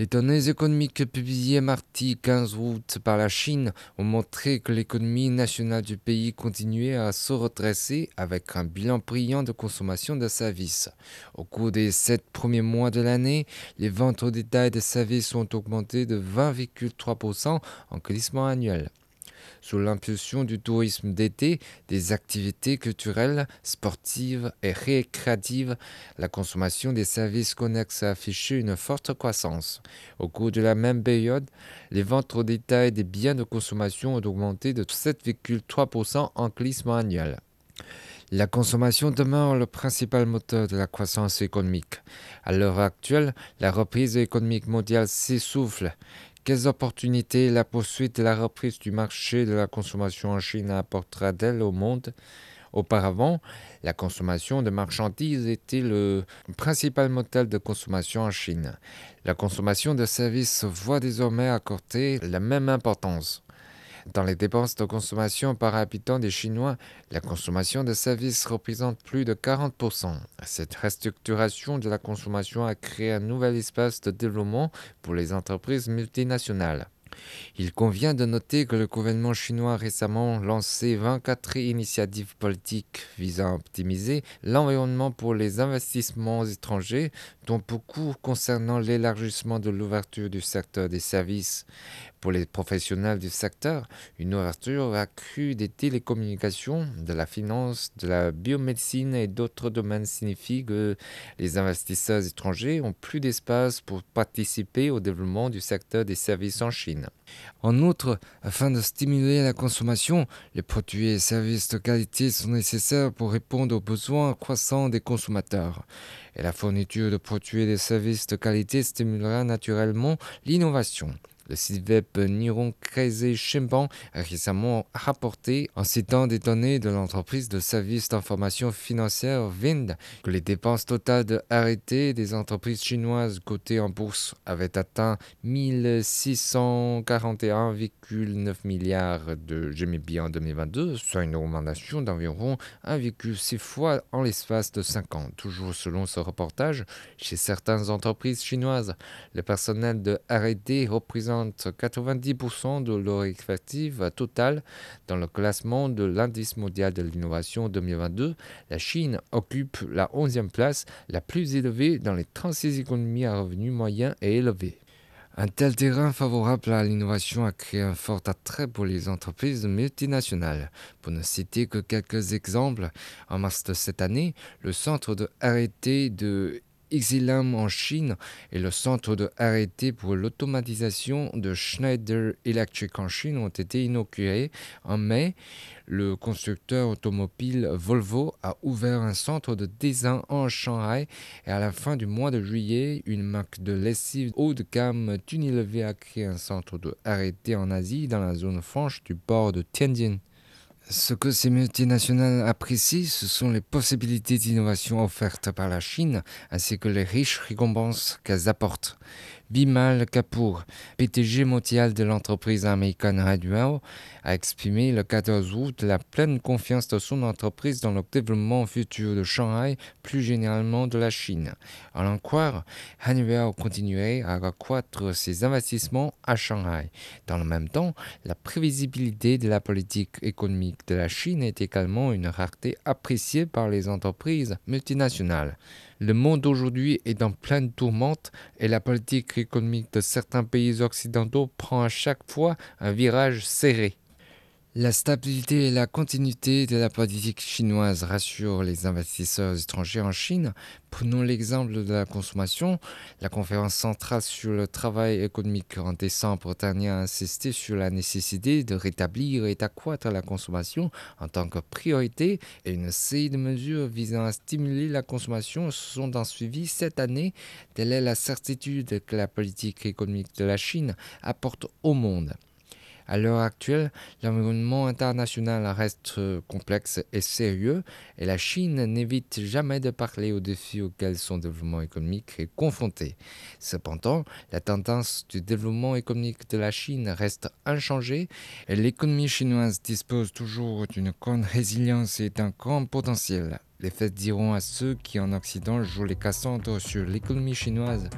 Les données économiques publiées mardi 15 août par la Chine ont montré que l'économie nationale du pays continuait à se redresser avec un bilan brillant de consommation de services. Au cours des sept premiers mois de l'année, les ventes au détail de services ont augmenté de 20,3% en glissement annuel. Sous l'impulsion du tourisme d'été, des activités culturelles, sportives et récréatives, la consommation des services connexes a affiché une forte croissance. Au cours de la même période, les ventes au détail des biens de consommation ont augmenté de 7,3% en glissement annuel. La consommation demeure le principal moteur de la croissance économique. À l'heure actuelle, la reprise économique mondiale s'essouffle. Quelles opportunités la poursuite de la reprise du marché de la consommation en Chine apportera-t-elle au monde? Auparavant, la consommation de marchandises était le principal moteur de consommation en Chine. La consommation de services voit désormais accorder la même importance. Dans les dépenses de consommation par habitant des Chinois, la consommation de services représente plus de 40%. Cette restructuration de la consommation a créé un nouvel espace de développement pour les entreprises multinationales. Il convient de noter que le gouvernement chinois a récemment lancé 24 initiatives politiques visant à optimiser l'environnement pour les investissements étrangers, dont beaucoup concernant l'élargissement de l'ouverture du secteur des services. Pour les professionnels du secteur, une ouverture accrue des télécommunications, de la finance, de la biomédecine et d'autres domaines signifie que les investisseurs étrangers ont plus d'espace pour participer au développement du secteur des services en Chine. En outre, afin de stimuler la consommation, les produits et services de qualité sont nécessaires pour répondre aux besoins croissants des consommateurs. Et la fourniture de produits et de services de qualité stimulera naturellement l'innovation. Le site web Nihon Keizai Shinban a récemment rapporté, en citant des données de l'entreprise de services d'information financière Vind, que les dépenses totales de arrêté des entreprises chinoises cotées en bourse avaient atteint 1641,9 milliards de GMB en 2022, soit une augmentation d'environ 1,6 fois en l'espace de 5 ans. Toujours selon ce reportage, chez certaines entreprises chinoises, le personnel de arrêté représente 90% de leur effectif total dans le classement de l'indice mondial de l'innovation 2022. La Chine occupe la 11e place, la plus élevée dans les 36 économies à revenus moyens et élevés. Un tel terrain favorable à l'innovation a créé un fort attrait pour les entreprises multinationales. Pour ne citer que quelques exemples, en mars de cette année, le centre de arrêté de Xilam en Chine et le centre de arrêté pour l'automatisation de Schneider Electric en Chine ont été inaugurés en mai. Le constructeur automobile Volvo a ouvert un centre de design en Shanghai et à la fin du mois de juillet, une marque de lessive haut de gamme Unilever a créé un centre de arrêté en Asie dans la zone franche du port de Tianjin. Ce que ces multinationales apprécient, ce sont les possibilités d'innovation offertes par la Chine, ainsi que les riches récompenses qu'elles apportent. Bimal Kapoor, PTG mondial de l'entreprise américaine Radwell, a exprimé le 14 août la pleine confiance de son entreprise dans le développement futur de Shanghai, plus généralement de la Chine. À l'en croire, continuerait à accroître ses investissements à Shanghai. Dans le même temps, la prévisibilité de la politique économique de la Chine est également une rareté appréciée par les entreprises multinationales. Le monde aujourd'hui est en pleine tourmente et la politique économique de certains pays occidentaux prend à chaque fois un virage serré. La stabilité et la continuité de la politique chinoise rassurent les investisseurs étrangers en Chine. Prenons l'exemple de la consommation. La conférence centrale sur le travail économique en décembre dernier a insisté sur la nécessité de rétablir et d'accroître la consommation en tant que priorité et une série de mesures visant à stimuler la consommation sont en suivi cette année. Telle est la certitude que la politique économique de la Chine apporte au monde. À l'heure actuelle, l'environnement international reste complexe et sérieux et la Chine n'évite jamais de parler aux défis auxquels son développement économique est confronté. Cependant, la tendance du développement économique de la Chine reste inchangée et l'économie chinoise dispose toujours d'une grande résilience et d'un grand potentiel. Les faits diront à ceux qui en Occident jouent les Cassandres sur l'économie chinoise.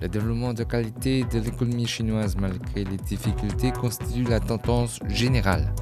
Le développement de qualité de l'économie chinoise malgré les difficultés constitue la tendance générale.